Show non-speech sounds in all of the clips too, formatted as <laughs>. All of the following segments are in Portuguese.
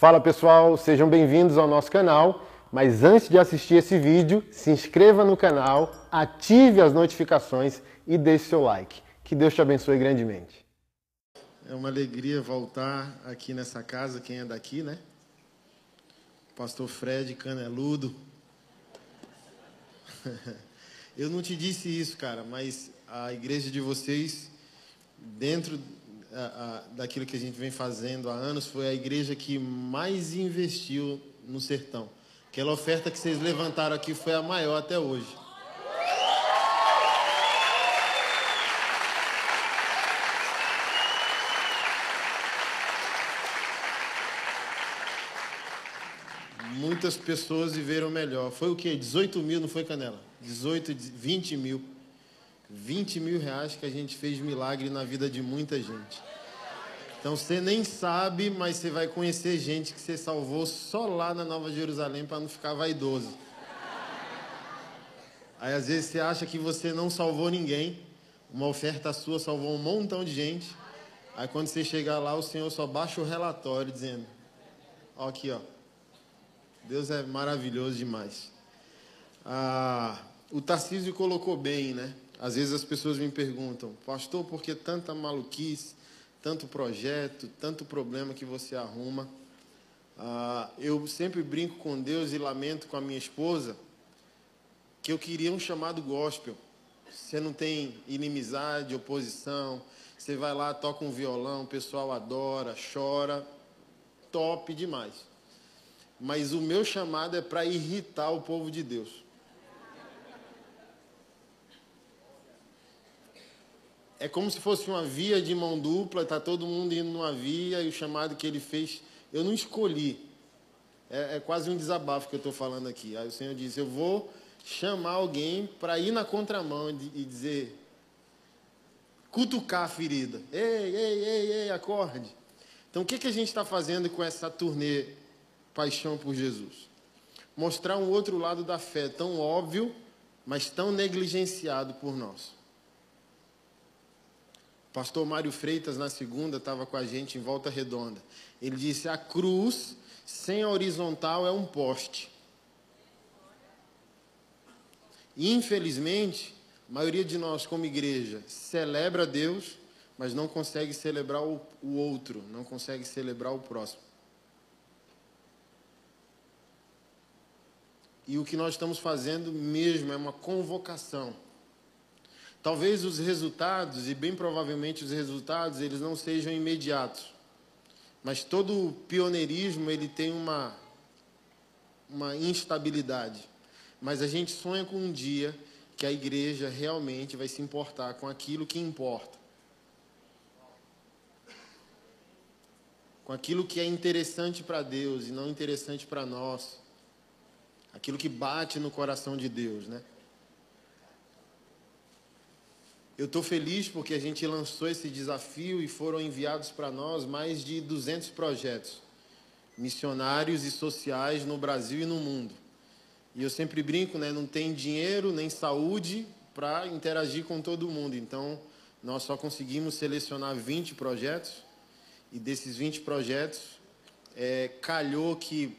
Fala pessoal, sejam bem-vindos ao nosso canal. Mas antes de assistir esse vídeo, se inscreva no canal, ative as notificações e deixe seu like. Que Deus te abençoe grandemente. É uma alegria voltar aqui nessa casa, quem é daqui, né? Pastor Fred Caneludo. <laughs> Eu não te disse isso, cara, mas a igreja de vocês, dentro a, daquilo que a gente vem fazendo há anos, foi a igreja que mais investiu no sertão. Aquela oferta que vocês levantaram aqui foi a maior até hoje. Muitas pessoas viveram melhor. Foi o quê? 18 mil, não foi, Canela? 18, 20 mil. 20 mil reais que a gente fez milagre na vida de muita gente. Então você nem sabe, mas você vai conhecer gente que você salvou só lá na Nova Jerusalém para não ficar vaidoso. Aí às vezes você acha que você não salvou ninguém, uma oferta sua salvou um montão de gente. Aí quando você chegar lá, o Senhor só baixa o relatório dizendo: Ó, aqui, ó. Deus é maravilhoso demais. Ah, o Tarcísio colocou bem, né? Às vezes as pessoas me perguntam, pastor, por que tanta maluquice? tanto projeto, tanto problema que você arruma. Ah, eu sempre brinco com Deus e lamento com a minha esposa que eu queria um chamado gospel. Você não tem inimizade, oposição. Você vai lá, toca um violão, o pessoal adora, chora. Top demais. Mas o meu chamado é para irritar o povo de Deus. É como se fosse uma via de mão dupla, está todo mundo indo numa via e o chamado que ele fez, eu não escolhi. É, é quase um desabafo que eu estou falando aqui. Aí o Senhor disse: Eu vou chamar alguém para ir na contramão e dizer, cutucar a ferida. Ei, ei, ei, ei, acorde. Então o que, que a gente está fazendo com essa turnê Paixão por Jesus? Mostrar um outro lado da fé, tão óbvio, mas tão negligenciado por nós. Pastor Mário Freitas, na segunda, estava com a gente em Volta Redonda. Ele disse: a cruz sem a horizontal é um poste. Infelizmente, a maioria de nós, como igreja, celebra Deus, mas não consegue celebrar o outro, não consegue celebrar o próximo. E o que nós estamos fazendo mesmo é uma convocação Talvez os resultados, e bem provavelmente os resultados, eles não sejam imediatos. Mas todo pioneirismo, ele tem uma, uma instabilidade. Mas a gente sonha com um dia que a igreja realmente vai se importar com aquilo que importa. Com aquilo que é interessante para Deus e não interessante para nós. Aquilo que bate no coração de Deus, né? Eu estou feliz porque a gente lançou esse desafio e foram enviados para nós mais de 200 projetos missionários e sociais no Brasil e no mundo. E eu sempre brinco, né, não tem dinheiro nem saúde para interagir com todo mundo. Então, nós só conseguimos selecionar 20 projetos e desses 20 projetos, é, calhou que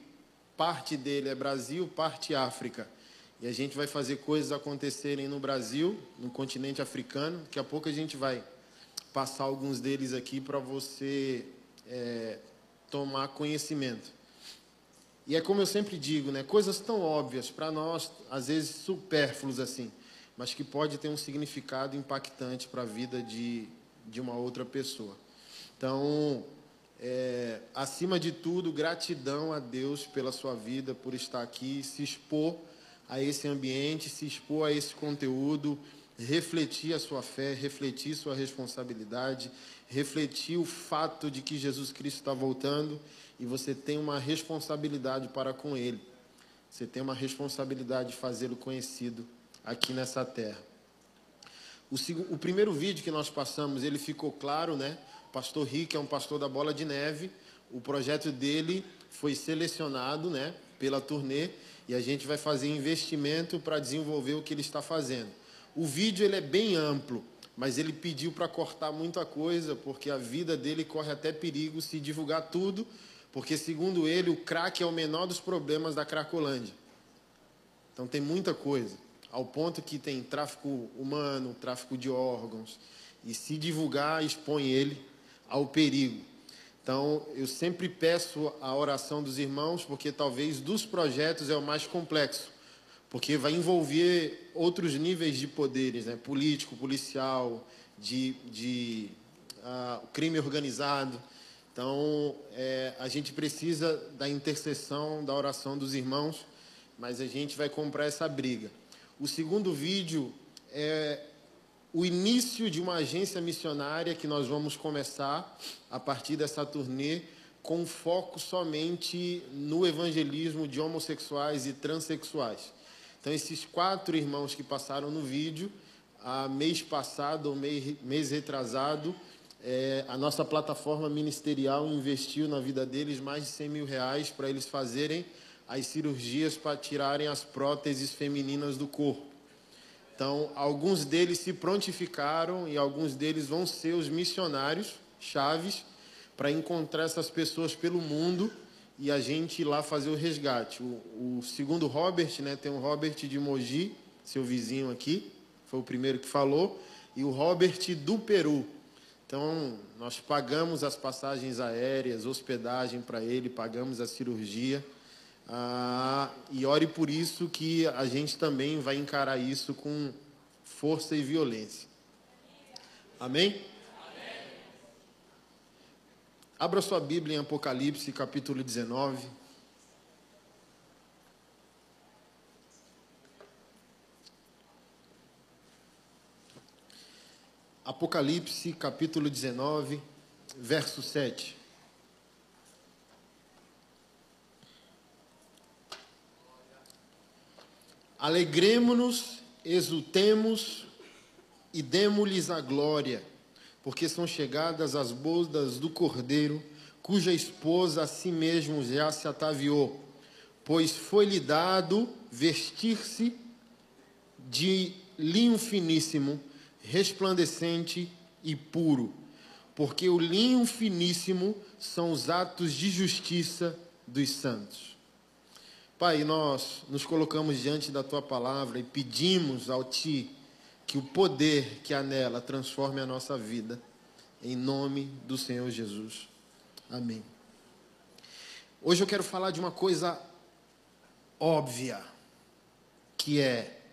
parte dele é Brasil, parte África. E a gente vai fazer coisas acontecerem no Brasil, no continente africano. Daqui a pouco a gente vai passar alguns deles aqui para você é, tomar conhecimento. E é como eu sempre digo, né? Coisas tão óbvias para nós, às vezes supérfluos assim, mas que pode ter um significado impactante para a vida de, de uma outra pessoa. Então, é, acima de tudo, gratidão a Deus pela sua vida, por estar aqui, se expor a esse ambiente, se expor a esse conteúdo, refletir a sua fé, refletir sua responsabilidade, refletir o fato de que Jesus Cristo está voltando e você tem uma responsabilidade para com Ele. Você tem uma responsabilidade de fazê-lo conhecido aqui nessa terra. O, o, primeiro vídeo que nós passamos, ele ficou claro, né? Pastor Rick é um pastor da Bola de Neve. O projeto dele foi selecionado, né? Pela turnê e a gente vai fazer investimento para desenvolver o que ele está fazendo. O vídeo ele é bem amplo, mas ele pediu para cortar muita coisa, porque a vida dele corre até perigo se divulgar tudo, porque, segundo ele, o crack é o menor dos problemas da Cracolândia. Então, tem muita coisa, ao ponto que tem tráfico humano, tráfico de órgãos, e se divulgar, expõe ele ao perigo. Então, eu sempre peço a oração dos irmãos, porque talvez dos projetos é o mais complexo, porque vai envolver outros níveis de poderes, né? político, policial, de, de uh, crime organizado. Então, é, a gente precisa da intercessão, da oração dos irmãos, mas a gente vai comprar essa briga. O segundo vídeo é o início de uma agência missionária que nós vamos começar a partir dessa turnê, com foco somente no evangelismo de homossexuais e transexuais. Então, esses quatro irmãos que passaram no vídeo, a mês passado ou mês, mês retrasado, é, a nossa plataforma ministerial investiu na vida deles mais de 100 mil reais para eles fazerem as cirurgias para tirarem as próteses femininas do corpo. Então, alguns deles se prontificaram e alguns deles vão ser os missionários chaves para encontrar essas pessoas pelo mundo e a gente ir lá fazer o resgate. O, o segundo Robert, né, tem o Robert de Mogi, seu vizinho aqui, foi o primeiro que falou, e o Robert do Peru. Então, nós pagamos as passagens aéreas, hospedagem para ele, pagamos a cirurgia. Ah, e ore por isso que a gente também vai encarar isso com força e violência. Amém? Amém. Abra sua Bíblia em Apocalipse, capítulo 19. Apocalipse capítulo 19, verso 7. Alegremos-nos, exultemos e demos-lhes a glória, porque são chegadas as bodas do Cordeiro, cuja esposa a si mesmo já se ataviou, pois foi-lhe dado vestir-se de linho finíssimo, resplandecente e puro, porque o linho finíssimo são os atos de justiça dos santos. Pai, nós nos colocamos diante da tua palavra e pedimos ao ti que o poder que há nela transforme a nossa vida, em nome do Senhor Jesus. Amém. Hoje eu quero falar de uma coisa óbvia, que é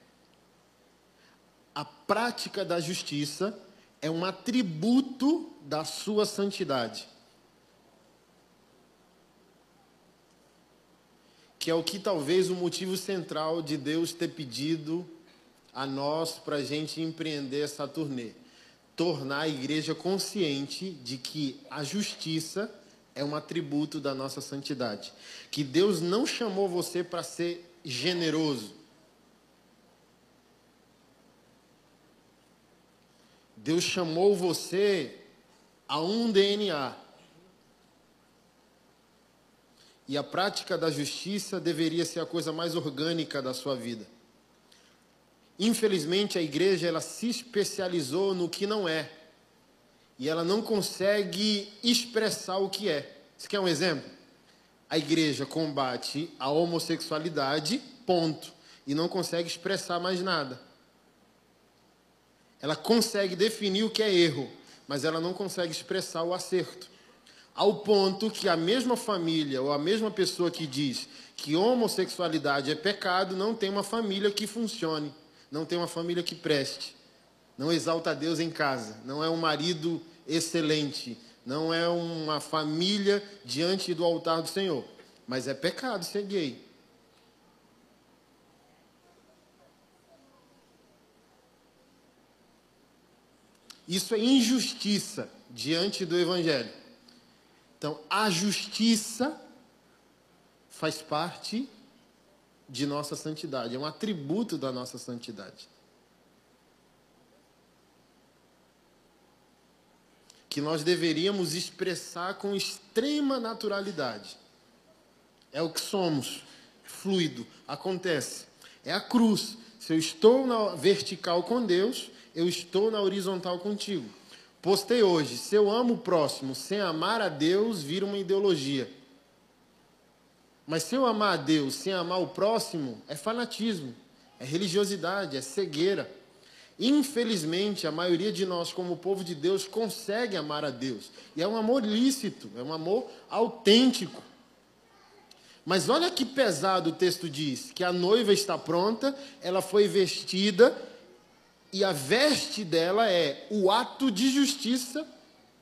a prática da justiça é um atributo da sua santidade. Que é o que talvez o motivo central de Deus ter pedido a nós para a gente empreender essa turnê. Tornar a igreja consciente de que a justiça é um atributo da nossa santidade. Que Deus não chamou você para ser generoso. Deus chamou você a um DNA. E a prática da justiça deveria ser a coisa mais orgânica da sua vida. Infelizmente, a igreja ela se especializou no que não é. E ela não consegue expressar o que é. Você quer um exemplo? A igreja combate a homossexualidade, ponto. E não consegue expressar mais nada. Ela consegue definir o que é erro, mas ela não consegue expressar o acerto. Ao ponto que a mesma família ou a mesma pessoa que diz que homossexualidade é pecado não tem uma família que funcione, não tem uma família que preste, não exalta Deus em casa, não é um marido excelente, não é uma família diante do altar do Senhor. Mas é pecado ser gay. Isso é injustiça diante do Evangelho. Então, a justiça faz parte de nossa santidade, é um atributo da nossa santidade. Que nós deveríamos expressar com extrema naturalidade. É o que somos, fluido, acontece. É a cruz. Se eu estou na vertical com Deus, eu estou na horizontal contigo. Postei hoje, se eu amo o próximo sem amar a Deus, vira uma ideologia. Mas se eu amar a Deus sem amar o próximo, é fanatismo, é religiosidade, é cegueira. Infelizmente, a maioria de nós, como povo de Deus, consegue amar a Deus. E é um amor lícito, é um amor autêntico. Mas olha que pesado o texto diz: que a noiva está pronta, ela foi vestida, e a veste dela é o ato de justiça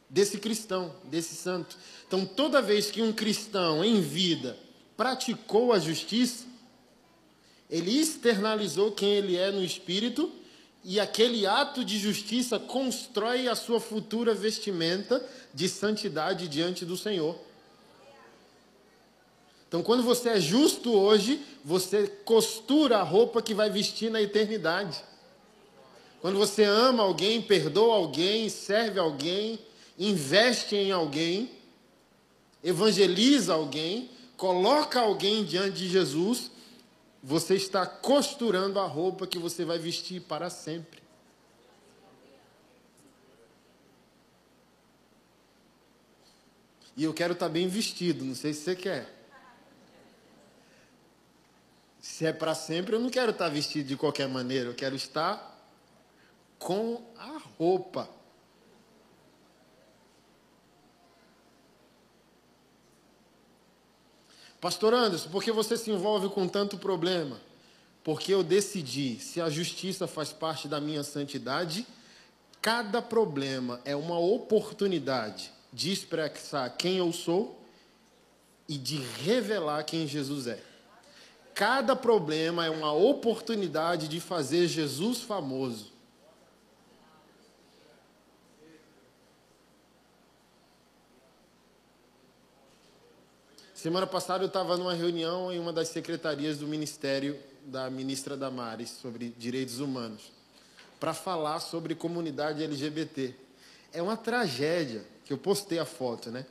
desse cristão, desse santo. Então, toda vez que um cristão em vida praticou a justiça, ele externalizou quem ele é no espírito, e aquele ato de justiça constrói a sua futura vestimenta de santidade diante do Senhor. Então, quando você é justo hoje, você costura a roupa que vai vestir na eternidade. Quando você ama alguém, perdoa alguém, serve alguém, investe em alguém, evangeliza alguém, coloca alguém diante de Jesus, você está costurando a roupa que você vai vestir para sempre. E eu quero estar bem vestido, não sei se você quer. Se é para sempre, eu não quero estar vestido de qualquer maneira, eu quero estar com a roupa. Pastor Anderson, por que você se envolve com tanto problema? Porque eu decidi, se a justiça faz parte da minha santidade, cada problema é uma oportunidade de expressar quem eu sou e de revelar quem Jesus é. Cada problema é uma oportunidade de fazer Jesus famoso. Semana passada eu estava numa reunião em uma das secretarias do Ministério da ministra Damares sobre direitos humanos, para falar sobre comunidade LGBT. É uma tragédia, que eu postei a foto, né?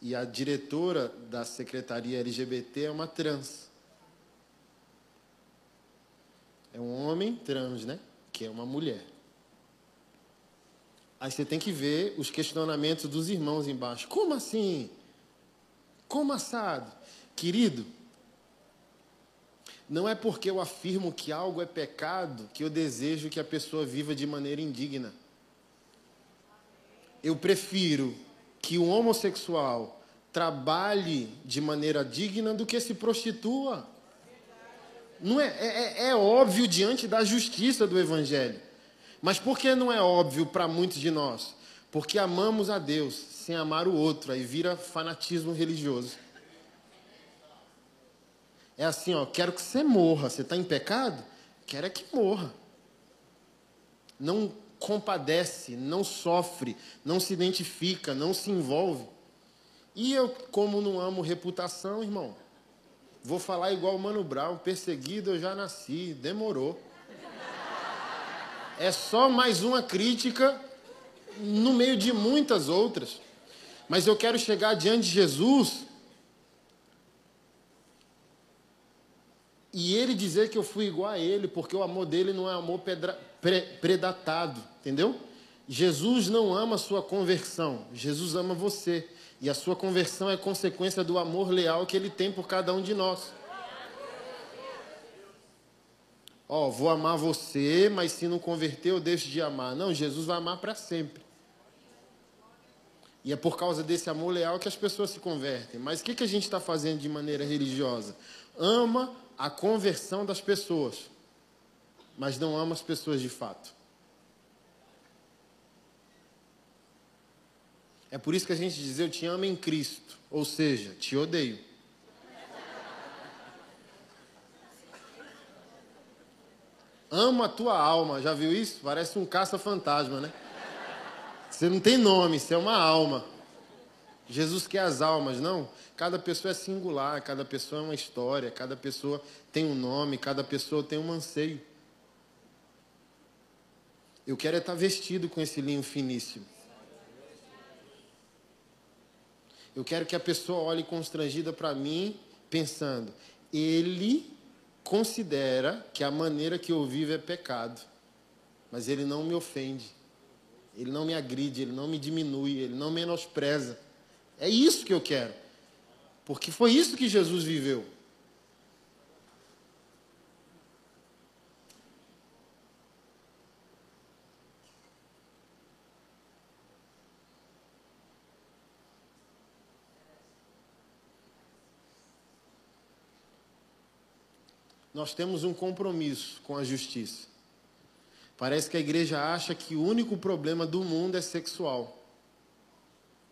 E a diretora da secretaria LGBT é uma trans. É um homem trans, né? Que é uma mulher. Aí você tem que ver os questionamentos dos irmãos embaixo. Como assim? Como assado? Querido, não é porque eu afirmo que algo é pecado que eu desejo que a pessoa viva de maneira indigna. Eu prefiro que um homossexual trabalhe de maneira digna do que se prostitua. Não é, é, é, é óbvio diante da justiça do Evangelho. Mas por que não é óbvio para muitos de nós? Porque amamos a Deus sem amar o outro, aí vira fanatismo religioso. É assim, ó, quero que você morra. Você está em pecado? Quero é que morra. Não compadece, não sofre, não se identifica, não se envolve. E eu, como não amo reputação, irmão, vou falar igual o Mano Brown, perseguido eu já nasci, demorou. É só mais uma crítica no meio de muitas outras. Mas eu quero chegar diante de Jesus e ele dizer que eu fui igual a ele, porque o amor dele não é amor pedra, pre, predatado, entendeu? Jesus não ama a sua conversão, Jesus ama você. E a sua conversão é consequência do amor leal que ele tem por cada um de nós. Ó, oh, vou amar você, mas se não converter, eu deixo de amar. Não, Jesus vai amar para sempre. E é por causa desse amor leal que as pessoas se convertem. Mas o que, que a gente está fazendo de maneira religiosa? Ama a conversão das pessoas, mas não ama as pessoas de fato. É por isso que a gente diz: Eu te amo em Cristo, ou seja, te odeio. Amo a tua alma, já viu isso? Parece um caça-fantasma, né? Você não tem nome, você é uma alma. Jesus quer as almas, não. Cada pessoa é singular, cada pessoa é uma história, cada pessoa tem um nome, cada pessoa tem um anseio. Eu quero é estar vestido com esse linho finíssimo. Eu quero que a pessoa olhe constrangida para mim, pensando: ele considera que a maneira que eu vivo é pecado, mas ele não me ofende. Ele não me agride, ele não me diminui, ele não menospreza. É isso que eu quero. Porque foi isso que Jesus viveu. nós temos um compromisso com a justiça. Parece que a igreja acha que o único problema do mundo é sexual.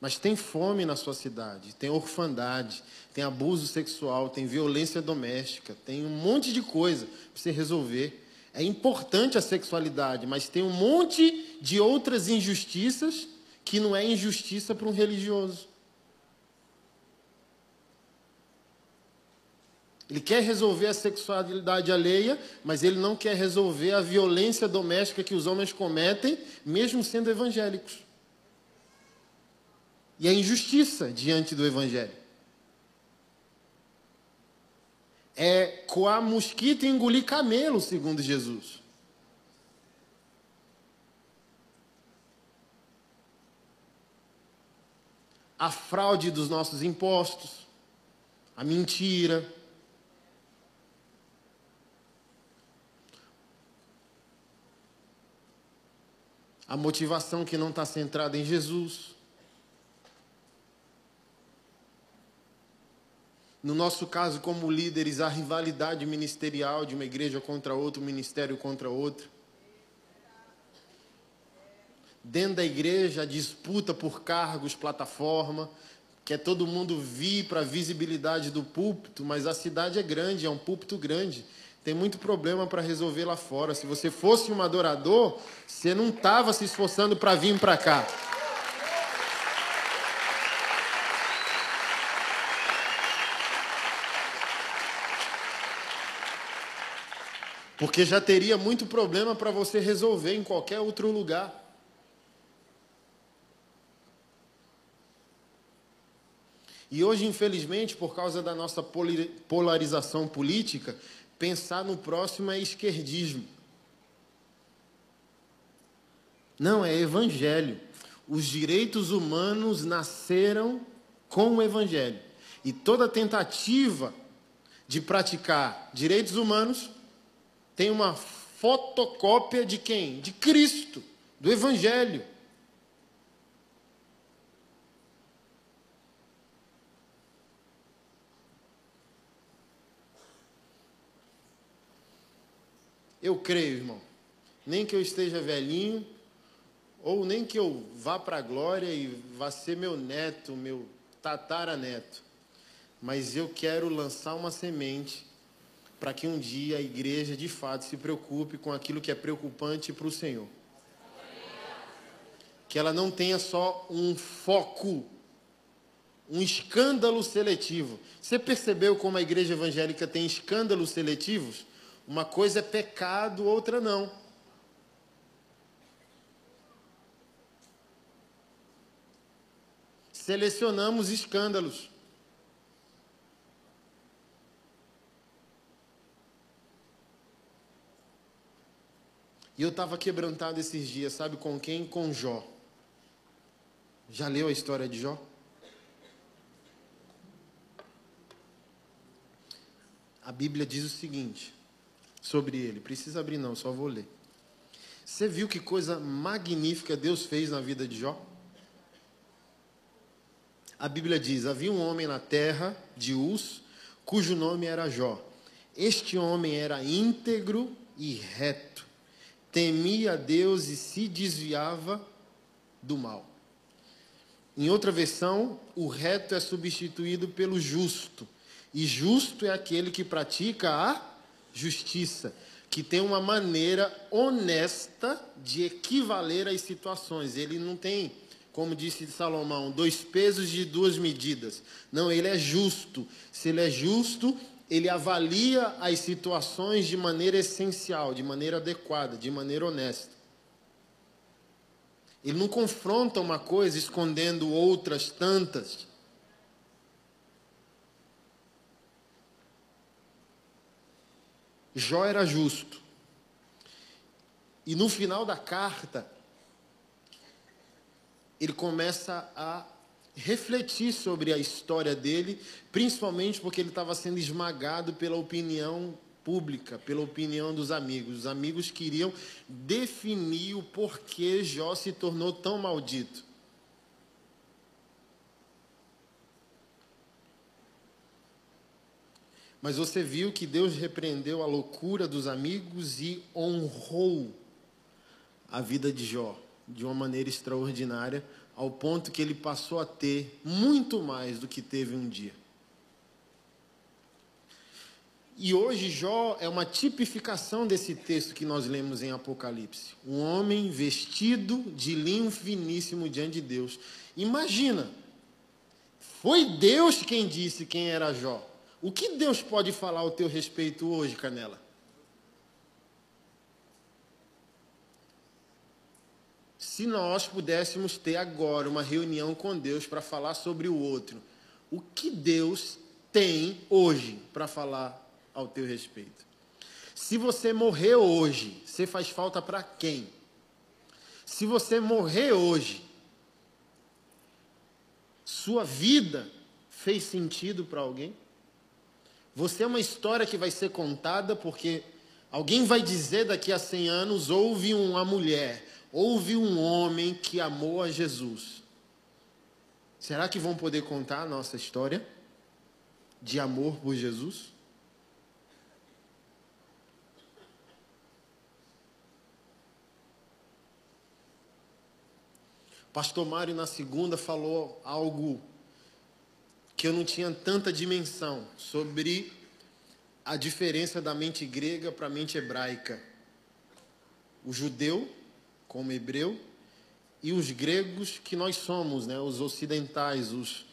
Mas tem fome na sua cidade, tem orfandade, tem abuso sexual, tem violência doméstica, tem um monte de coisa para você resolver. É importante a sexualidade, mas tem um monte de outras injustiças que não é injustiça para um religioso. Ele quer resolver a sexualidade alheia, mas ele não quer resolver a violência doméstica que os homens cometem, mesmo sendo evangélicos. E a injustiça diante do evangelho. É coar mosquito e engolir camelo, segundo Jesus. A fraude dos nossos impostos, a mentira, a motivação que não está centrada em Jesus. No nosso caso, como líderes, a rivalidade ministerial de uma igreja contra outra, um ministério contra outro. Dentro da igreja, a disputa por cargos, plataforma, quer todo mundo vir para a visibilidade do púlpito, mas a cidade é grande, é um púlpito grande. Tem muito problema para resolver lá fora. Se você fosse um adorador, você não estava se esforçando para vir para cá. Porque já teria muito problema para você resolver em qualquer outro lugar. E hoje, infelizmente, por causa da nossa polarização política, pensar no próximo é esquerdismo. Não, é evangelho. Os direitos humanos nasceram com o evangelho. E toda tentativa de praticar direitos humanos tem uma fotocópia de quem? De Cristo, do evangelho. Eu creio, irmão. Nem que eu esteja velhinho, ou nem que eu vá para a glória e vá ser meu neto, meu tataraneto. Mas eu quero lançar uma semente para que um dia a igreja de fato se preocupe com aquilo que é preocupante para o Senhor. Que ela não tenha só um foco, um escândalo seletivo. Você percebeu como a igreja evangélica tem escândalos seletivos? Uma coisa é pecado, outra não. Selecionamos escândalos. E eu estava quebrantado esses dias, sabe com quem? Com Jó. Já leu a história de Jó? A Bíblia diz o seguinte: sobre ele. Precisa abrir, não, só vou ler. Você viu que coisa magnífica Deus fez na vida de Jó? A Bíblia diz: havia um homem na terra de Uz, cujo nome era Jó. Este homem era íntegro e reto, temia Deus e se desviava do mal. Em outra versão, o reto é substituído pelo justo, e justo é aquele que pratica a justiça, que tem uma maneira honesta de equivaler às situações. Ele não tem, como disse Salomão, dois pesos de duas medidas. Não, ele é justo. Se ele é justo, ele avalia as situações de maneira essencial, de maneira adequada, de maneira honesta. Ele não confronta uma coisa escondendo outras tantas. Jó era justo. E no final da carta, ele começa a refletir sobre a história dele, principalmente porque ele estava sendo esmagado pela opinião pública, pela opinião dos amigos. Os amigos queriam definir o porquê Jó se tornou tão maldito. Mas você viu que Deus repreendeu a loucura dos amigos e honrou a vida de Jó de uma maneira extraordinária, ao ponto que ele passou a ter muito mais do que teve um dia. E hoje Jó é uma tipificação desse texto que nós lemos em Apocalipse. Um homem vestido de linho finíssimo diante de Deus. Imagina, foi Deus quem disse quem era Jó. O que Deus pode falar ao teu respeito hoje, Canela? Se nós pudéssemos ter agora uma reunião com Deus para falar sobre o outro, o que Deus tem hoje para falar ao teu respeito? Se você morrer hoje, você faz falta para quem? Se você morrer hoje, sua vida fez sentido para alguém? Você é uma história que vai ser contada porque alguém vai dizer daqui a 100 anos: houve uma mulher, houve um homem que amou a Jesus. Será que vão poder contar a nossa história de amor por Jesus? Pastor Mário, na segunda, falou algo que eu não tinha tanta dimensão sobre a diferença da mente grega para a mente hebraica. O judeu, como hebreu, e os gregos que nós somos, né? os ocidentais, os,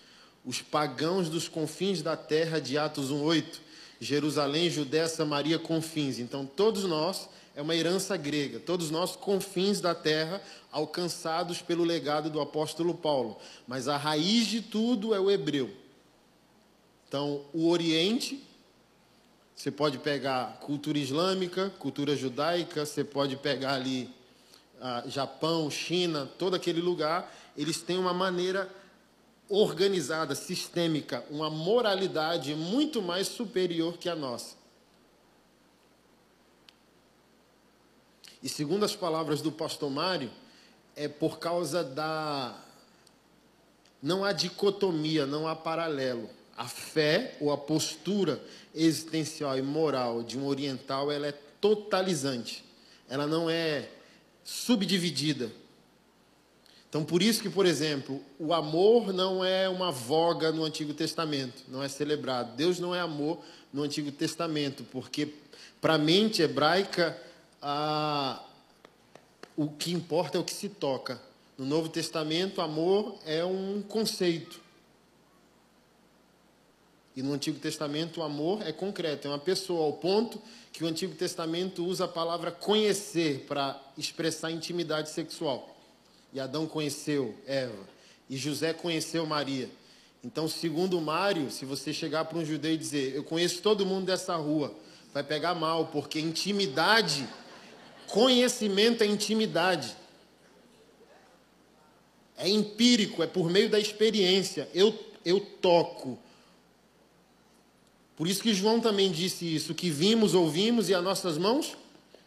os pagãos dos confins da terra de Atos 1,8. Jerusalém, Judéia, Samaria, confins. Então, todos nós é uma herança grega, todos nós confins da terra, alcançados pelo legado do apóstolo Paulo. Mas a raiz de tudo é o hebreu. Então, o Oriente, você pode pegar cultura islâmica, cultura judaica, você pode pegar ali uh, Japão, China, todo aquele lugar, eles têm uma maneira organizada, sistêmica, uma moralidade muito mais superior que a nossa. E segundo as palavras do pastor Mário, é por causa da. Não há dicotomia, não há paralelo. A fé ou a postura existencial e moral de um oriental ela é totalizante. Ela não é subdividida. Então, por isso que, por exemplo, o amor não é uma voga no Antigo Testamento, não é celebrado. Deus não é amor no Antigo Testamento, porque para a mente hebraica a, o que importa é o que se toca. No Novo Testamento, amor é um conceito. E no Antigo Testamento o amor é concreto, é uma pessoa, ao ponto que o Antigo Testamento usa a palavra conhecer para expressar intimidade sexual. E Adão conheceu Eva, e José conheceu Maria. Então, segundo Mário, se você chegar para um judeu e dizer, eu conheço todo mundo dessa rua, vai pegar mal, porque intimidade, conhecimento é intimidade. É empírico, é por meio da experiência. Eu, eu toco, por isso que João também disse isso, que vimos, ouvimos e as nossas mãos,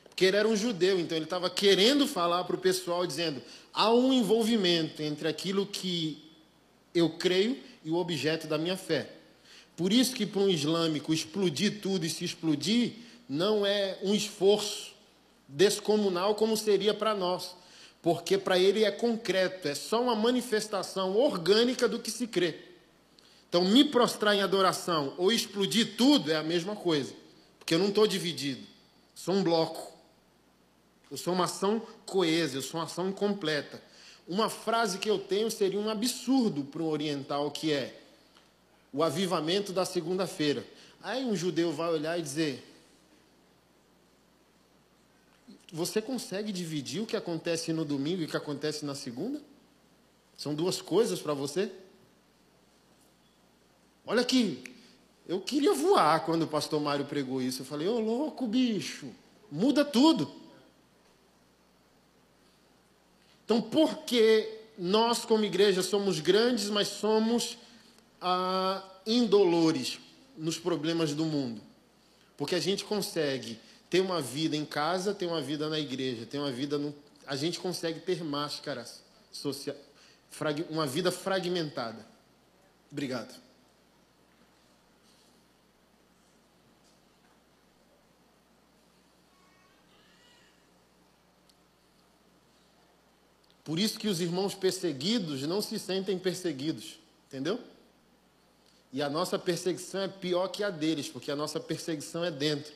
porque ele era um judeu, então ele estava querendo falar para o pessoal, dizendo: há um envolvimento entre aquilo que eu creio e o objeto da minha fé. Por isso que para um islâmico explodir tudo e se explodir não é um esforço descomunal como seria para nós, porque para ele é concreto, é só uma manifestação orgânica do que se crê. Então, me prostrar em adoração ou explodir tudo é a mesma coisa, porque eu não estou dividido, sou um bloco. Eu sou uma ação coesa, eu sou uma ação completa. Uma frase que eu tenho seria um absurdo para um oriental, que é o avivamento da segunda-feira. Aí um judeu vai olhar e dizer: Você consegue dividir o que acontece no domingo e o que acontece na segunda? São duas coisas para você? Olha aqui, eu queria voar quando o pastor Mário pregou isso. Eu falei, ô oh, louco, bicho, muda tudo. Então, por que nós, como igreja, somos grandes, mas somos ah, indolores nos problemas do mundo. Porque a gente consegue ter uma vida em casa, ter uma vida na igreja, ter uma vida no... a gente consegue ter máscaras social, uma vida fragmentada. Obrigado. Por isso que os irmãos perseguidos não se sentem perseguidos, entendeu? E a nossa perseguição é pior que a deles, porque a nossa perseguição é dentro.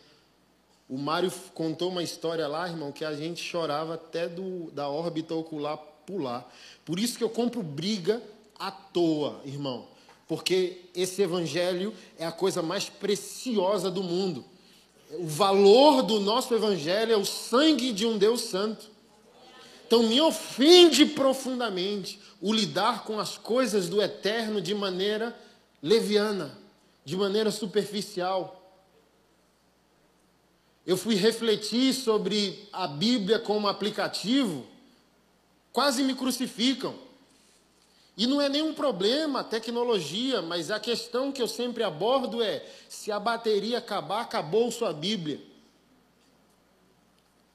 O Mário contou uma história lá, irmão, que a gente chorava até do, da órbita ocular pular. Por isso que eu compro briga à toa, irmão. Porque esse evangelho é a coisa mais preciosa do mundo. O valor do nosso evangelho é o sangue de um Deus santo. Então me ofende profundamente o lidar com as coisas do eterno de maneira leviana, de maneira superficial. Eu fui refletir sobre a Bíblia como aplicativo, quase me crucificam. E não é nenhum problema a tecnologia, mas a questão que eu sempre abordo é: se a bateria acabar, acabou sua Bíblia.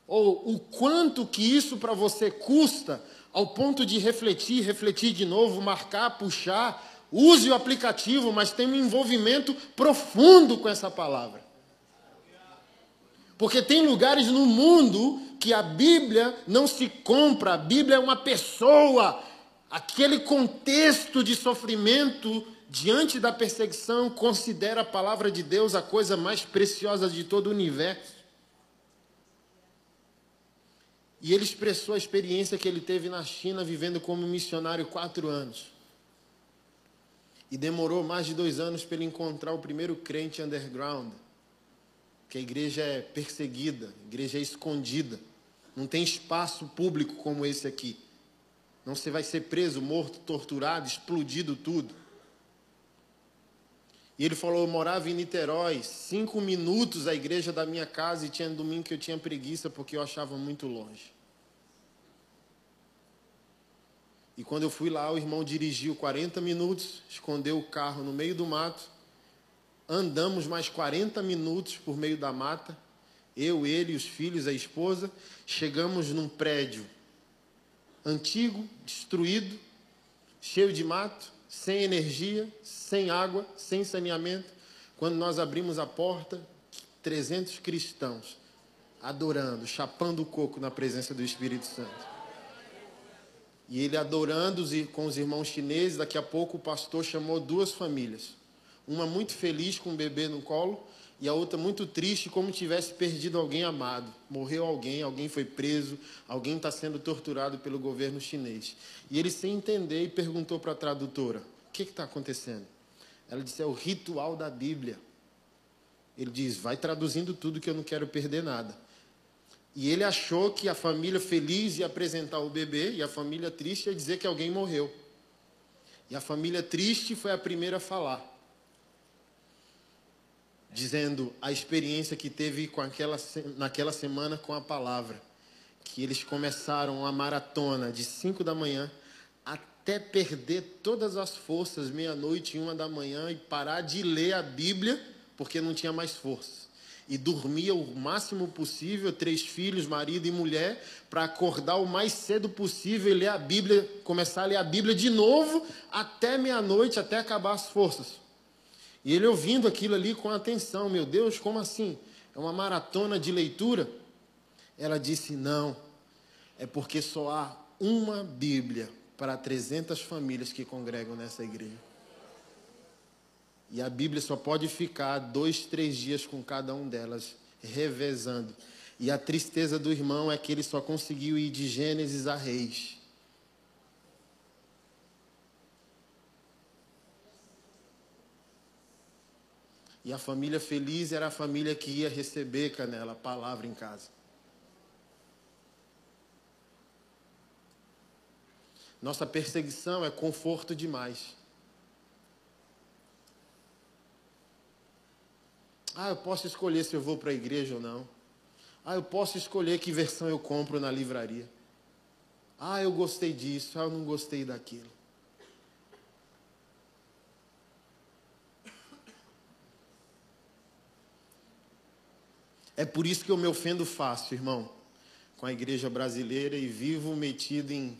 Ou o quanto que isso para você custa, ao ponto de refletir, refletir de novo, marcar, puxar, Use o aplicativo, mas tenha um envolvimento profundo com essa palavra. Porque tem lugares no mundo que a Bíblia não se compra, a Bíblia é uma pessoa. Aquele contexto de sofrimento diante da perseguição considera a palavra de Deus a coisa mais preciosa de todo o universo. E ele expressou a experiência que ele teve na China vivendo como missionário quatro anos. E demorou mais de dois anos para ele encontrar o primeiro crente underground. Que a igreja é perseguida, a igreja é escondida. Não tem espaço público como esse aqui. Não você vai ser preso, morto, torturado, explodido tudo. E ele falou: eu morava em Niterói, cinco minutos a igreja da minha casa e tinha domingo que eu tinha preguiça porque eu achava muito longe. E quando eu fui lá, o irmão dirigiu 40 minutos, escondeu o carro no meio do mato. Andamos mais 40 minutos por meio da mata. Eu, ele, os filhos, a esposa. Chegamos num prédio antigo, destruído, cheio de mato, sem energia, sem água, sem saneamento. Quando nós abrimos a porta, 300 cristãos adorando, chapando o coco na presença do Espírito Santo. E ele adorando com os irmãos chineses, daqui a pouco o pastor chamou duas famílias. Uma muito feliz com um bebê no colo e a outra muito triste como tivesse perdido alguém amado. Morreu alguém, alguém foi preso, alguém está sendo torturado pelo governo chinês. E ele sem entender perguntou para a tradutora, o que está acontecendo? Ela disse, é o ritual da Bíblia. Ele diz, vai traduzindo tudo que eu não quero perder nada. E ele achou que a família feliz ia apresentar o bebê e a família triste ia dizer que alguém morreu. E a família triste foi a primeira a falar, dizendo a experiência que teve com aquela, naquela semana com a palavra. Que eles começaram a maratona de 5 da manhã até perder todas as forças, meia-noite e uma da manhã, e parar de ler a Bíblia porque não tinha mais força e dormia o máximo possível, três filhos, marido e mulher, para acordar o mais cedo possível e ler a Bíblia, começar a ler a Bíblia de novo até meia-noite, até acabar as forças. E ele ouvindo aquilo ali com atenção, meu Deus, como assim? É uma maratona de leitura? Ela disse: não, é porque só há uma Bíblia para 300 famílias que congregam nessa igreja. E a Bíblia só pode ficar dois, três dias com cada um delas, revezando. E a tristeza do irmão é que ele só conseguiu ir de Gênesis a Reis. E a família feliz era a família que ia receber, Canela, a palavra em casa. Nossa perseguição é conforto demais. Ah, eu posso escolher se eu vou para a igreja ou não. Ah, eu posso escolher que versão eu compro na livraria. Ah, eu gostei disso, ah, eu não gostei daquilo. É por isso que eu me ofendo fácil, irmão, com a igreja brasileira e vivo metido em.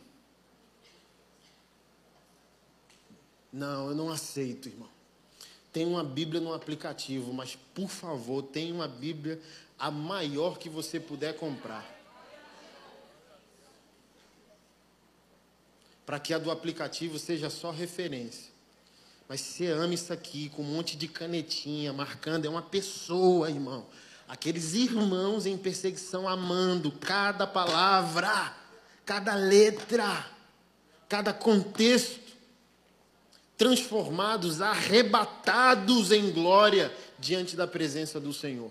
Não, eu não aceito, irmão. Tem uma Bíblia no aplicativo, mas por favor, tenha uma Bíblia a maior que você puder comprar. Para que a do aplicativo seja só referência. Mas você ama isso aqui com um monte de canetinha marcando, é uma pessoa, irmão. Aqueles irmãos em perseguição amando cada palavra, cada letra, cada contexto transformados, arrebatados em glória diante da presença do Senhor.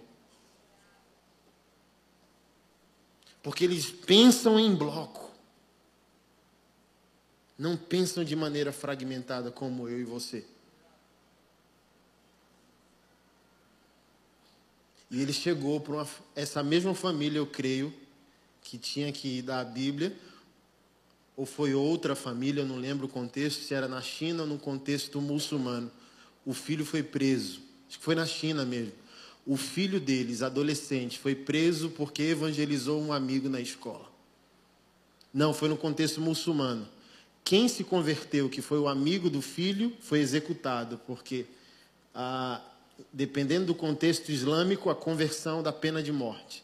Porque eles pensam em bloco. Não pensam de maneira fragmentada como eu e você. E ele chegou para essa mesma família, eu creio, que tinha que ir da Bíblia ou foi outra família, não lembro o contexto, se era na China ou no contexto muçulmano. O filho foi preso, acho que foi na China mesmo. O filho deles, adolescente, foi preso porque evangelizou um amigo na escola. Não, foi no contexto muçulmano. Quem se converteu, que foi o amigo do filho, foi executado, porque, ah, dependendo do contexto islâmico, a conversão da pena de morte.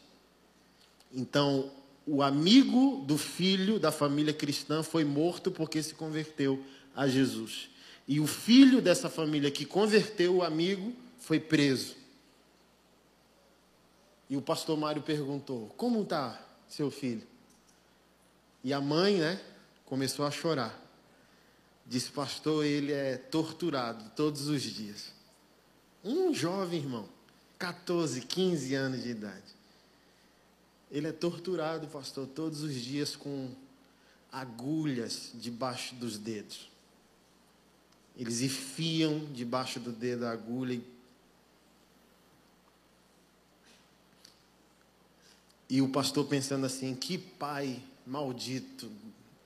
Então, o amigo do filho da família cristã foi morto porque se converteu a Jesus. E o filho dessa família que converteu o amigo foi preso. E o pastor Mário perguntou: Como está seu filho? E a mãe, né, começou a chorar. Disse, pastor, ele é torturado todos os dias. Um jovem irmão, 14, 15 anos de idade. Ele é torturado, pastor, todos os dias com agulhas debaixo dos dedos. Eles enfiam debaixo do dedo a agulha e E o pastor pensando assim: que pai maldito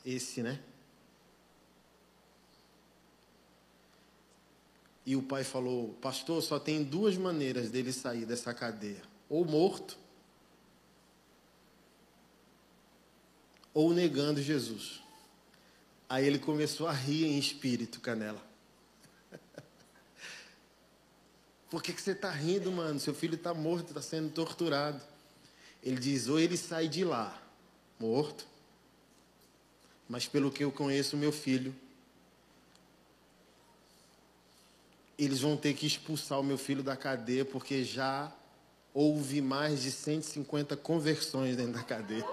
esse, né? E o pai falou: Pastor, só tem duas maneiras dele sair dessa cadeia: ou morto, ou negando Jesus. Aí ele começou a rir em espírito, Canela. <laughs> Por que, que você está rindo, mano? Seu filho está morto, está sendo torturado. Ele diz: ou ele sai de lá, morto, mas pelo que eu conheço, meu filho, eles vão ter que expulsar o meu filho da cadeia, porque já houve mais de 150 conversões dentro da cadeia.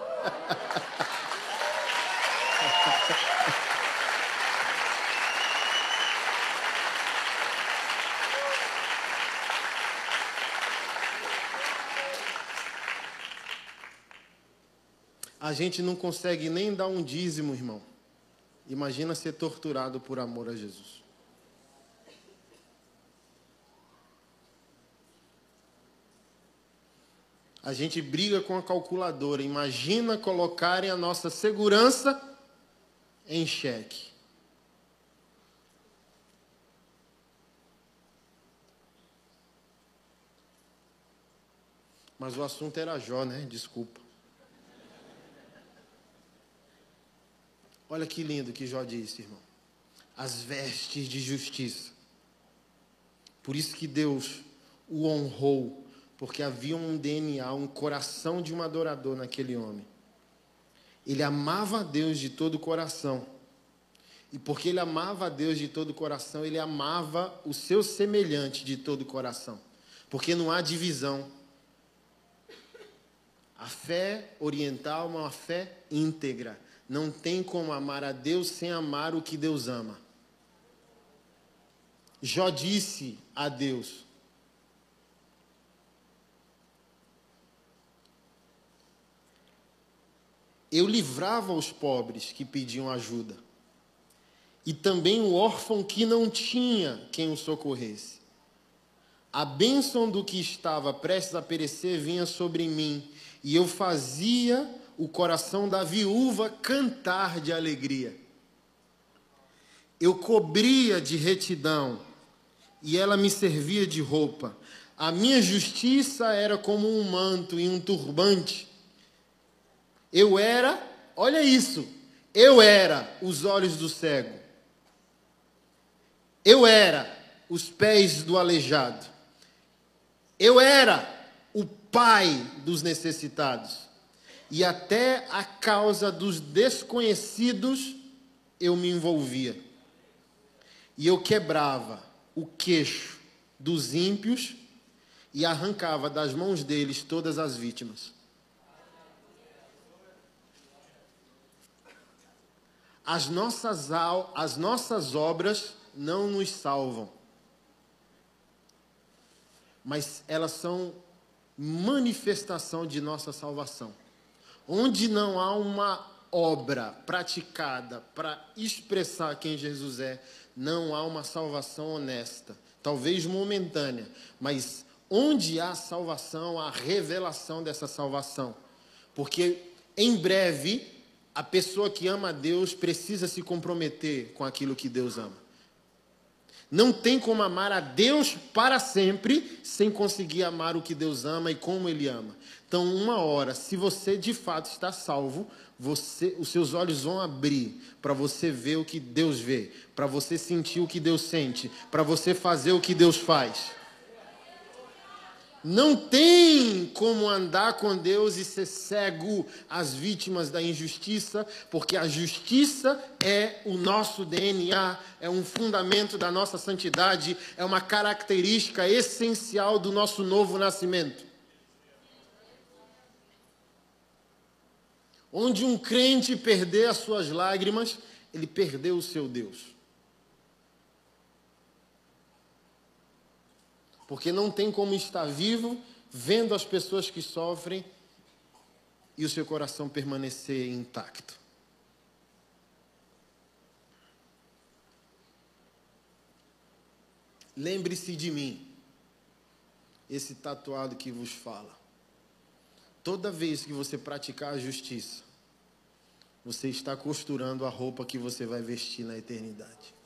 A gente não consegue nem dar um dízimo, irmão. Imagina ser torturado por amor a Jesus. A gente briga com a calculadora. Imagina colocarem a nossa segurança em xeque. Mas o assunto era Jó, né? Desculpa. Olha que lindo que Jó disse, irmão. As vestes de justiça. Por isso que Deus o honrou, porque havia um DNA, um coração de um adorador naquele homem. Ele amava a Deus de todo o coração. E porque ele amava a Deus de todo o coração, ele amava o seu semelhante de todo o coração. Porque não há divisão. A fé oriental é uma fé íntegra. Não tem como amar a Deus sem amar o que Deus ama. Jó disse a Deus: Eu livrava os pobres que pediam ajuda, e também o órfão que não tinha quem o socorresse. A bênção do que estava prestes a perecer vinha sobre mim, e eu fazia o coração da viúva cantar de alegria. Eu cobria de retidão e ela me servia de roupa. A minha justiça era como um manto e um turbante. Eu era, olha isso, eu era os olhos do cego. Eu era os pés do aleijado. Eu era o pai dos necessitados. E até a causa dos desconhecidos eu me envolvia. E eu quebrava o queixo dos ímpios e arrancava das mãos deles todas as vítimas. As nossas, as nossas obras não nos salvam, mas elas são manifestação de nossa salvação. Onde não há uma obra praticada para expressar quem Jesus é, não há uma salvação honesta, talvez momentânea, mas onde há salvação, há revelação dessa salvação. Porque em breve a pessoa que ama a Deus precisa se comprometer com aquilo que Deus ama. Não tem como amar a Deus para sempre sem conseguir amar o que Deus ama e como Ele ama. Então, uma hora, se você de fato está salvo, você, os seus olhos vão abrir para você ver o que Deus vê, para você sentir o que Deus sente, para você fazer o que Deus faz. Não tem como andar com Deus e ser cego às vítimas da injustiça, porque a justiça é o nosso DNA, é um fundamento da nossa santidade, é uma característica essencial do nosso novo nascimento. Onde um crente perder as suas lágrimas, ele perdeu o seu Deus. Porque não tem como estar vivo vendo as pessoas que sofrem e o seu coração permanecer intacto. Lembre-se de mim, esse tatuado que vos fala. Toda vez que você praticar a justiça, você está costurando a roupa que você vai vestir na eternidade.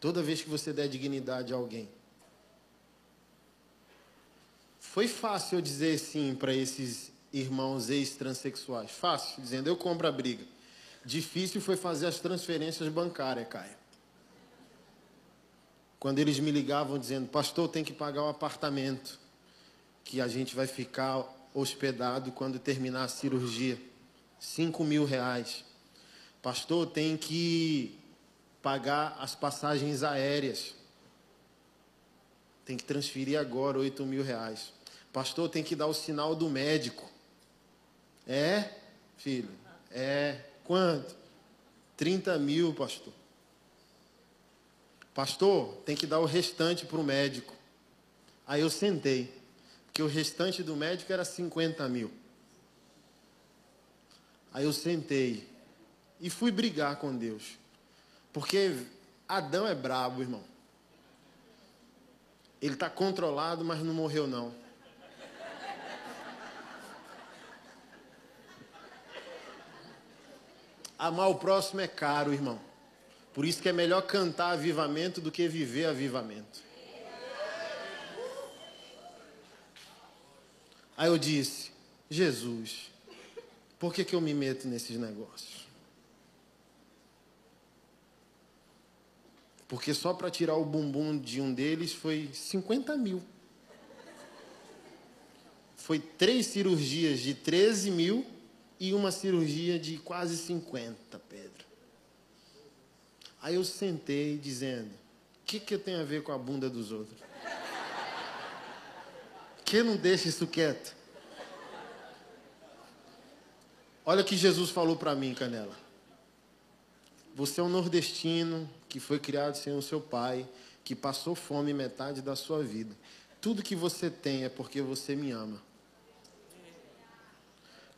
Toda vez que você der dignidade a alguém. Foi fácil eu dizer sim para esses irmãos ex-transexuais. Fácil, dizendo eu compro a briga. Difícil foi fazer as transferências bancárias, Caio. Quando eles me ligavam dizendo, pastor, tem que pagar o apartamento, que a gente vai ficar hospedado quando terminar a cirurgia. Cinco mil reais. Pastor, tem que pagar as passagens aéreas. Tem que transferir agora 8 mil reais. Pastor, tem que dar o sinal do médico. É, filho? É. Quanto? 30 mil, pastor. Pastor, tem que dar o restante para o médico. Aí eu sentei, porque o restante do médico era 50 mil. Aí eu sentei e fui brigar com Deus. Porque Adão é brabo, irmão. Ele está controlado, mas não morreu não. Amar o próximo é caro, irmão. Por isso que é melhor cantar avivamento do que viver avivamento. Aí eu disse, Jesus, por que, que eu me meto nesses negócios? Porque só para tirar o bumbum de um deles foi 50 mil. Foi três cirurgias de 13 mil e uma cirurgia de quase 50, Pedro. Aí eu sentei dizendo: o que, que eu tenho a ver com a bunda dos outros? Que não deixa isso quieto? Olha o que Jesus falou para mim, Canela. Você é um nordestino que foi criado sem o seu pai, que passou fome metade da sua vida. Tudo que você tem é porque você me ama.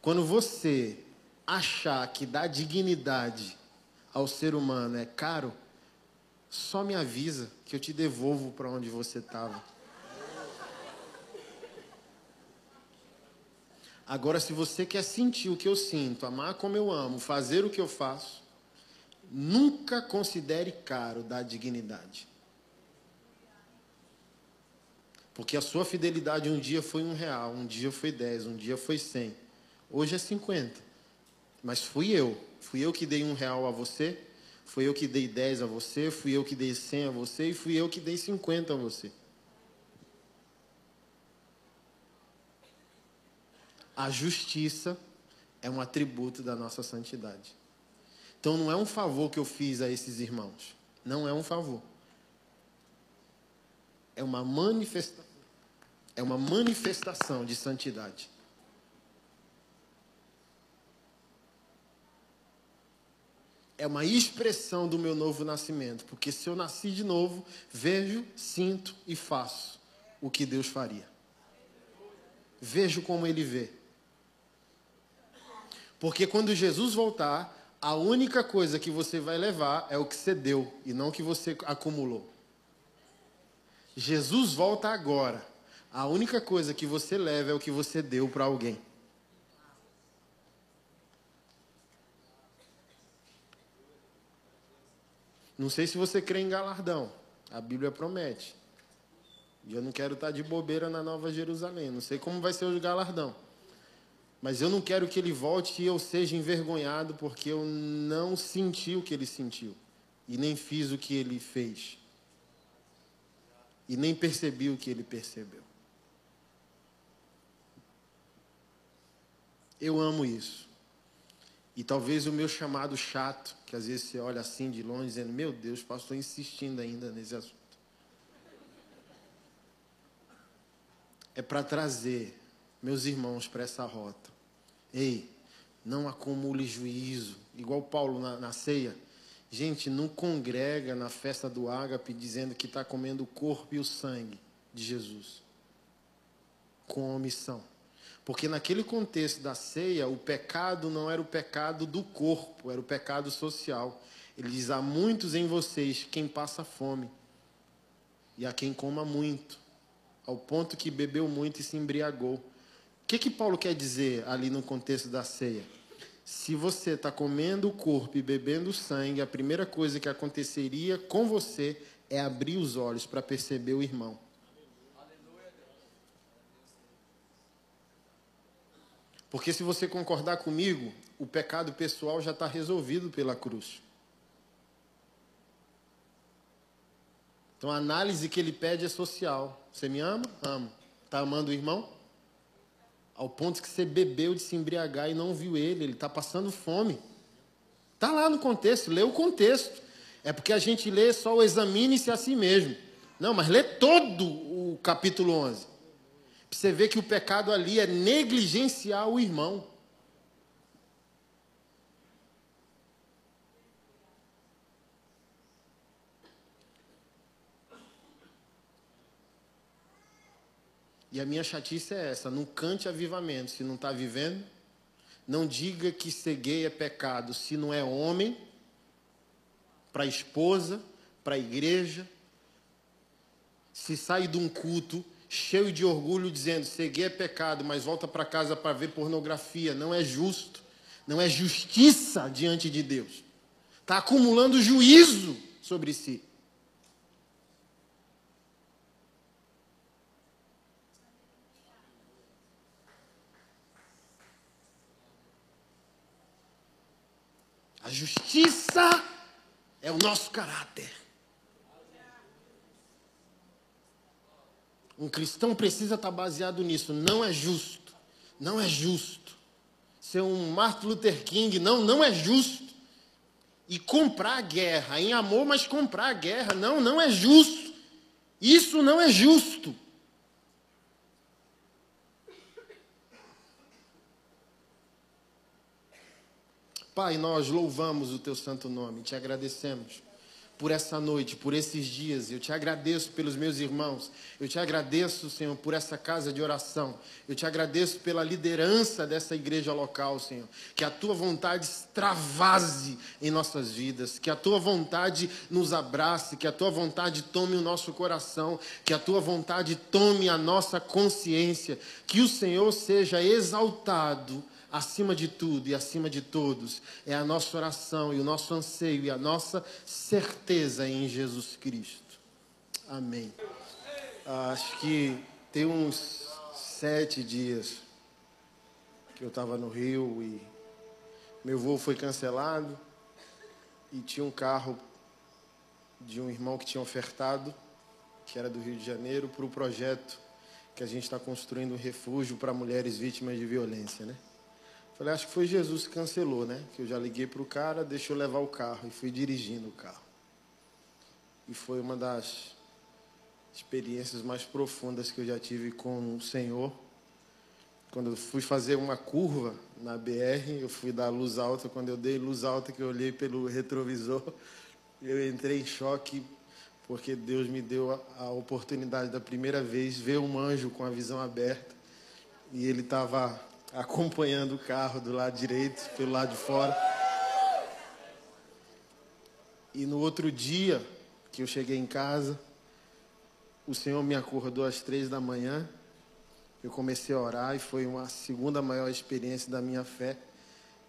Quando você achar que dar dignidade ao ser humano é caro, só me avisa que eu te devolvo para onde você estava. Agora, se você quer sentir o que eu sinto, amar como eu amo, fazer o que eu faço, nunca considere caro da dignidade. Porque a sua fidelidade um dia foi um real, um dia foi dez, um dia foi cem. Hoje é cinquenta. Mas fui eu. Fui eu que dei um real a você, fui eu que dei dez a você, fui eu que dei cem a você e fui eu que dei cinquenta a você. A justiça é um atributo da nossa santidade. Então não é um favor que eu fiz a esses irmãos. Não é um favor. É uma manifestação é uma manifestação de santidade. É uma expressão do meu novo nascimento, porque se eu nasci de novo, vejo, sinto e faço o que Deus faria. Vejo como Ele vê. Porque quando Jesus voltar, a única coisa que você vai levar é o que você deu e não o que você acumulou. Jesus volta agora. A única coisa que você leva é o que você deu para alguém. Não sei se você crê em galardão. A Bíblia promete. E eu não quero estar de bobeira na Nova Jerusalém. Não sei como vai ser o galardão. Mas eu não quero que ele volte e eu seja envergonhado porque eu não senti o que ele sentiu. E nem fiz o que ele fez. E nem percebi o que ele percebeu. Eu amo isso. E talvez o meu chamado chato, que às vezes você olha assim de longe dizendo: Meu Deus, pastor insistindo ainda nesse assunto. É para trazer meus irmãos para essa rota. Ei, não acumule juízo. Igual Paulo na, na ceia. Gente, não congrega na festa do ágape dizendo que está comendo o corpo e o sangue de Jesus. Com omissão. Porque naquele contexto da ceia, o pecado não era o pecado do corpo, era o pecado social. Ele diz: há muitos em vocês quem passa fome, e a quem coma muito, ao ponto que bebeu muito e se embriagou. O que, que Paulo quer dizer ali no contexto da ceia? Se você está comendo o corpo e bebendo o sangue, a primeira coisa que aconteceria com você é abrir os olhos para perceber o irmão. Porque se você concordar comigo, o pecado pessoal já está resolvido pela cruz. Então a análise que ele pede é social. Você me ama? Amo. Está amando o irmão? Ao ponto que você bebeu de se embriagar e não viu ele, ele está passando fome. Está lá no contexto, lê o contexto. É porque a gente lê só o examine-se a si mesmo. Não, mas lê todo o capítulo 11. Você vê que o pecado ali é negligenciar o irmão. E a minha chatice é essa: não cante avivamento se não está vivendo. Não diga que gay é pecado se não é homem, para a esposa, para a igreja. Se sai de um culto cheio de orgulho, dizendo: ceguei é pecado, mas volta para casa para ver pornografia. Não é justo. Não é justiça diante de Deus. Está acumulando juízo sobre si. Justiça é o nosso caráter. Um cristão precisa estar baseado nisso. Não é justo. Não é justo. Ser um Martin Luther King, não, não é justo. E comprar a guerra em amor, mas comprar a guerra, não, não é justo. Isso não é justo. Pai, nós louvamos o teu santo nome, te agradecemos por essa noite, por esses dias. Eu te agradeço pelos meus irmãos. Eu te agradeço, Senhor, por essa casa de oração. Eu te agradeço pela liderança dessa igreja local, Senhor. Que a tua vontade extravase em nossas vidas. Que a tua vontade nos abrace. Que a tua vontade tome o nosso coração. Que a tua vontade tome a nossa consciência. Que o Senhor seja exaltado acima de tudo e acima de todos, é a nossa oração e o nosso anseio e a nossa certeza em Jesus Cristo. Amém. Acho que tem uns sete dias que eu estava no Rio e meu voo foi cancelado e tinha um carro de um irmão que tinha ofertado, que era do Rio de Janeiro, para o projeto que a gente está construindo um refúgio para mulheres vítimas de violência, né? Falei, acho que foi Jesus que cancelou, né? Que eu já liguei para o cara, deixou levar o carro e fui dirigindo o carro. E foi uma das experiências mais profundas que eu já tive com o Senhor. Quando eu fui fazer uma curva na BR, eu fui dar luz alta. Quando eu dei luz alta, que eu olhei pelo retrovisor, <laughs> eu entrei em choque, porque Deus me deu a, oportunidade da primeira vez ver um anjo com a visão aberta. E ele estava acompanhando o carro do lado direito, pelo lado de fora. E no outro dia que eu cheguei em casa, o Senhor me acordou às três da manhã. Eu comecei a orar e foi uma segunda maior experiência da minha fé.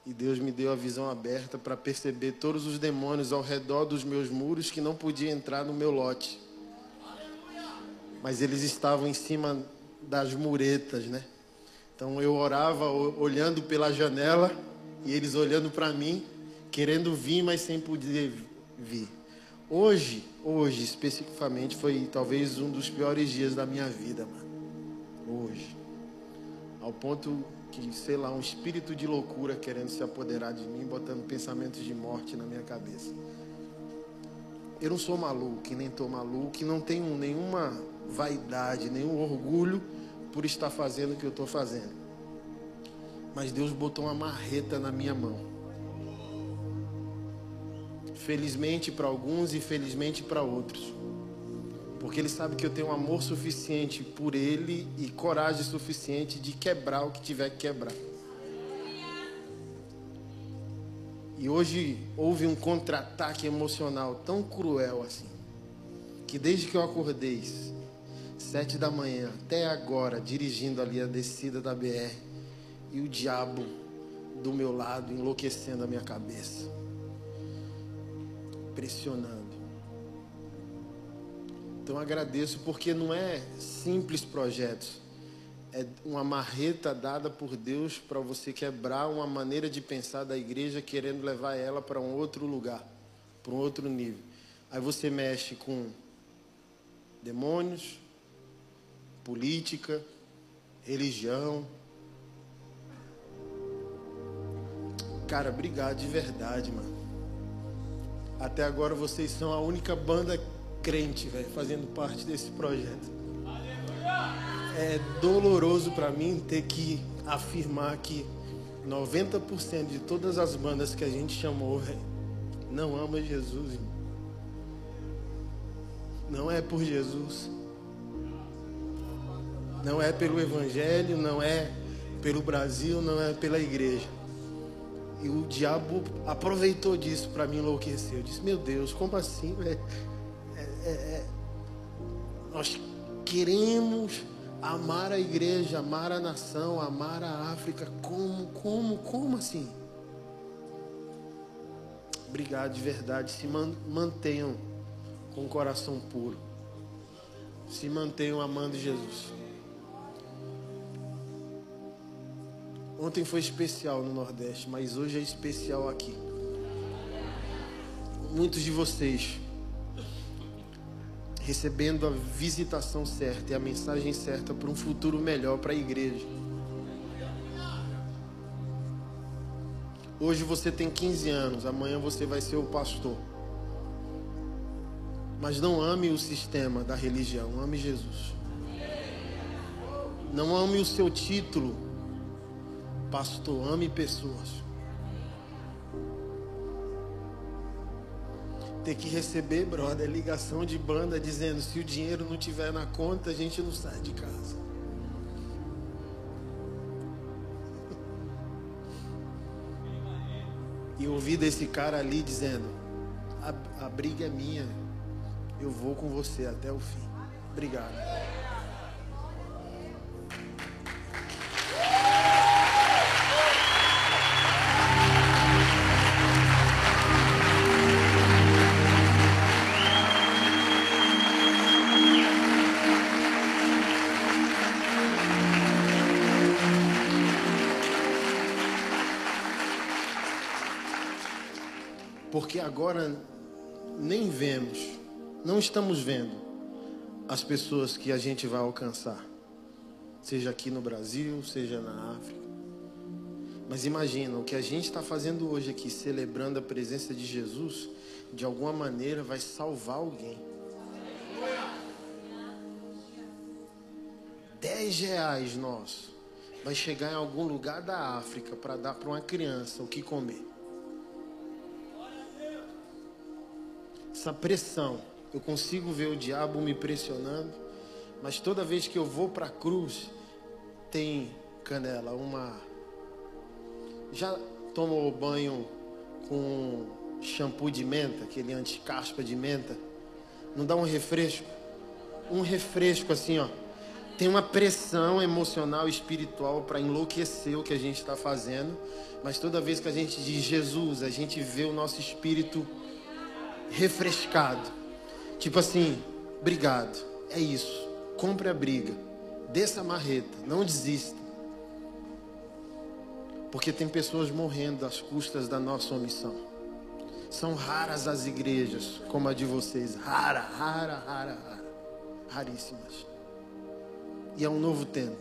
E Deus me deu a visão aberta para perceber todos os demônios ao redor dos meus muros que não podiam entrar no meu lote. Mas eles estavam em cima das muretas, né? Então eu orava olhando pela janela e eles olhando para mim, querendo vir, mas sem poder vir. Hoje, hoje especificamente, foi talvez um dos piores dias da minha vida, mano. Hoje. Ao ponto que, sei lá, um espírito de loucura querendo se apoderar de mim, botando pensamentos de morte na minha cabeça. Eu não sou maluco, nem estou maluco, não tenho nenhuma vaidade, nenhum orgulho por estar fazendo o que eu estou fazendo. Mas Deus botou uma marreta na minha mão. Felizmente para alguns e felizmente para outros. Porque Ele sabe que eu tenho amor suficiente por Ele e coragem suficiente de quebrar o que tiver que quebrar. E hoje houve um contra-ataque emocional tão cruel assim, que desde que eu acordei, sete da manhã, até agora, dirigindo ali a descida da BR, e o diabo do meu lado enlouquecendo a minha cabeça, pressionando. Então agradeço porque não é simples projetos, é uma marreta dada por Deus para você quebrar uma maneira de pensar da igreja, querendo levar ela para um outro lugar, para um outro nível. Aí você mexe com demônios, política, religião. Cara, obrigado de verdade, mano. Até agora vocês são a única banda crente, velho, fazendo parte desse projeto. É doloroso para mim ter que afirmar que 90% de todas as bandas que a gente chamou, velho, não ama Jesus. Não é por Jesus. Não é pelo Evangelho, não é pelo Brasil, não é pela igreja. E o diabo aproveitou disso para me enlouquecer. Eu disse: Meu Deus, como assim? É, é, é, nós queremos amar a igreja, amar a nação, amar a África. Como, como, como assim? Obrigado de verdade. Se mantenham com o coração puro. Se mantenham amando Jesus. Ontem foi especial no Nordeste, mas hoje é especial aqui. Muitos de vocês recebendo a visitação certa e a mensagem certa para um futuro melhor para a igreja. Hoje você tem 15 anos, amanhã você vai ser o pastor. Mas não ame o sistema da religião, ame Jesus. Não ame o seu título Pastor, ame pessoas. ter que receber, brother, ligação de banda dizendo: se o dinheiro não tiver na conta, a gente não sai de casa. E ouvir desse cara ali dizendo: a, a briga é minha, eu vou com você até o fim. Obrigado. Porque agora nem vemos, não estamos vendo as pessoas que a gente vai alcançar, seja aqui no Brasil, seja na África. Mas imagina, o que a gente está fazendo hoje aqui, celebrando a presença de Jesus, de alguma maneira vai salvar alguém. Dez reais nosso vai chegar em algum lugar da África para dar para uma criança o que comer. Essa pressão. Eu consigo ver o diabo me pressionando, mas toda vez que eu vou para a cruz, tem canela, uma. Já tomou banho com shampoo de menta, aquele anti-caspa de menta? Não dá um refresco? Um refresco assim, ó. Tem uma pressão emocional e espiritual para enlouquecer o que a gente está fazendo, mas toda vez que a gente diz Jesus, a gente vê o nosso espírito refrescado. Tipo assim, obrigado. É isso. Compre a briga. Desça a marreta. Não desista. Porque tem pessoas morrendo às custas da nossa omissão. São raras as igrejas como a de vocês. Rara, rara, rara, rara. Raríssimas. E é um novo tempo.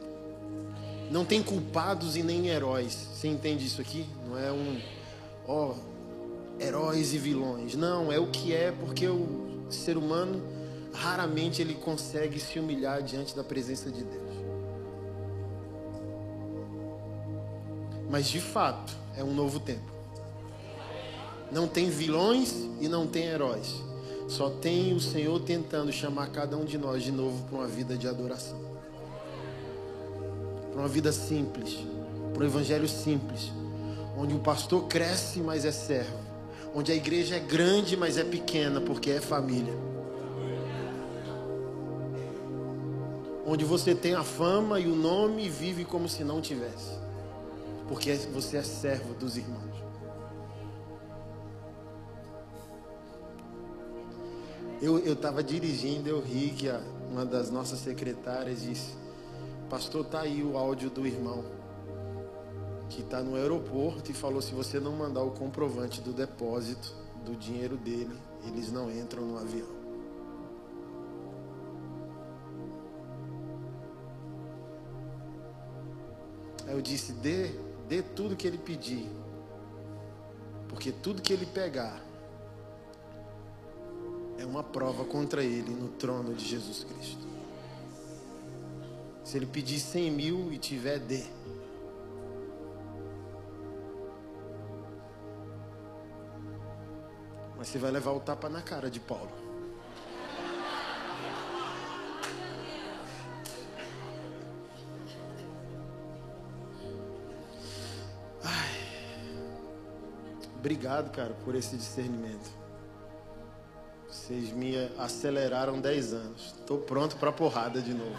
Não tem culpados e nem heróis. Você entende isso aqui? Não é um. Ó, oh, heróis e vilões. Não, é o que é, porque o ser humano raramente ele consegue se humilhar diante da presença de Deus. Mas de fato, é um novo tempo. Não tem vilões e não tem heróis. Só tem o Senhor tentando chamar cada um de nós de novo para uma vida de adoração. Para uma vida simples, para um evangelho simples, onde o pastor cresce, mas é servo onde a igreja é grande, mas é pequena, porque é família. Onde você tem a fama e o nome e vive como se não tivesse, porque você é servo dos irmãos. Eu estava dirigindo, eu ri que uma das nossas secretárias disse: Pastor, tá aí o áudio do irmão que está no aeroporto e falou: se você não mandar o comprovante do depósito do dinheiro dele, eles não entram no avião. Aí eu disse: dê, dê tudo que ele pedir, porque tudo que ele pegar é uma prova contra ele no trono de Jesus Cristo. Se ele pedir cem mil e tiver, dê. Mas você vai levar o tapa na cara de Paulo. Ai. Obrigado, cara, por esse discernimento. Vocês me aceleraram 10 anos. Estou pronto para porrada de novo.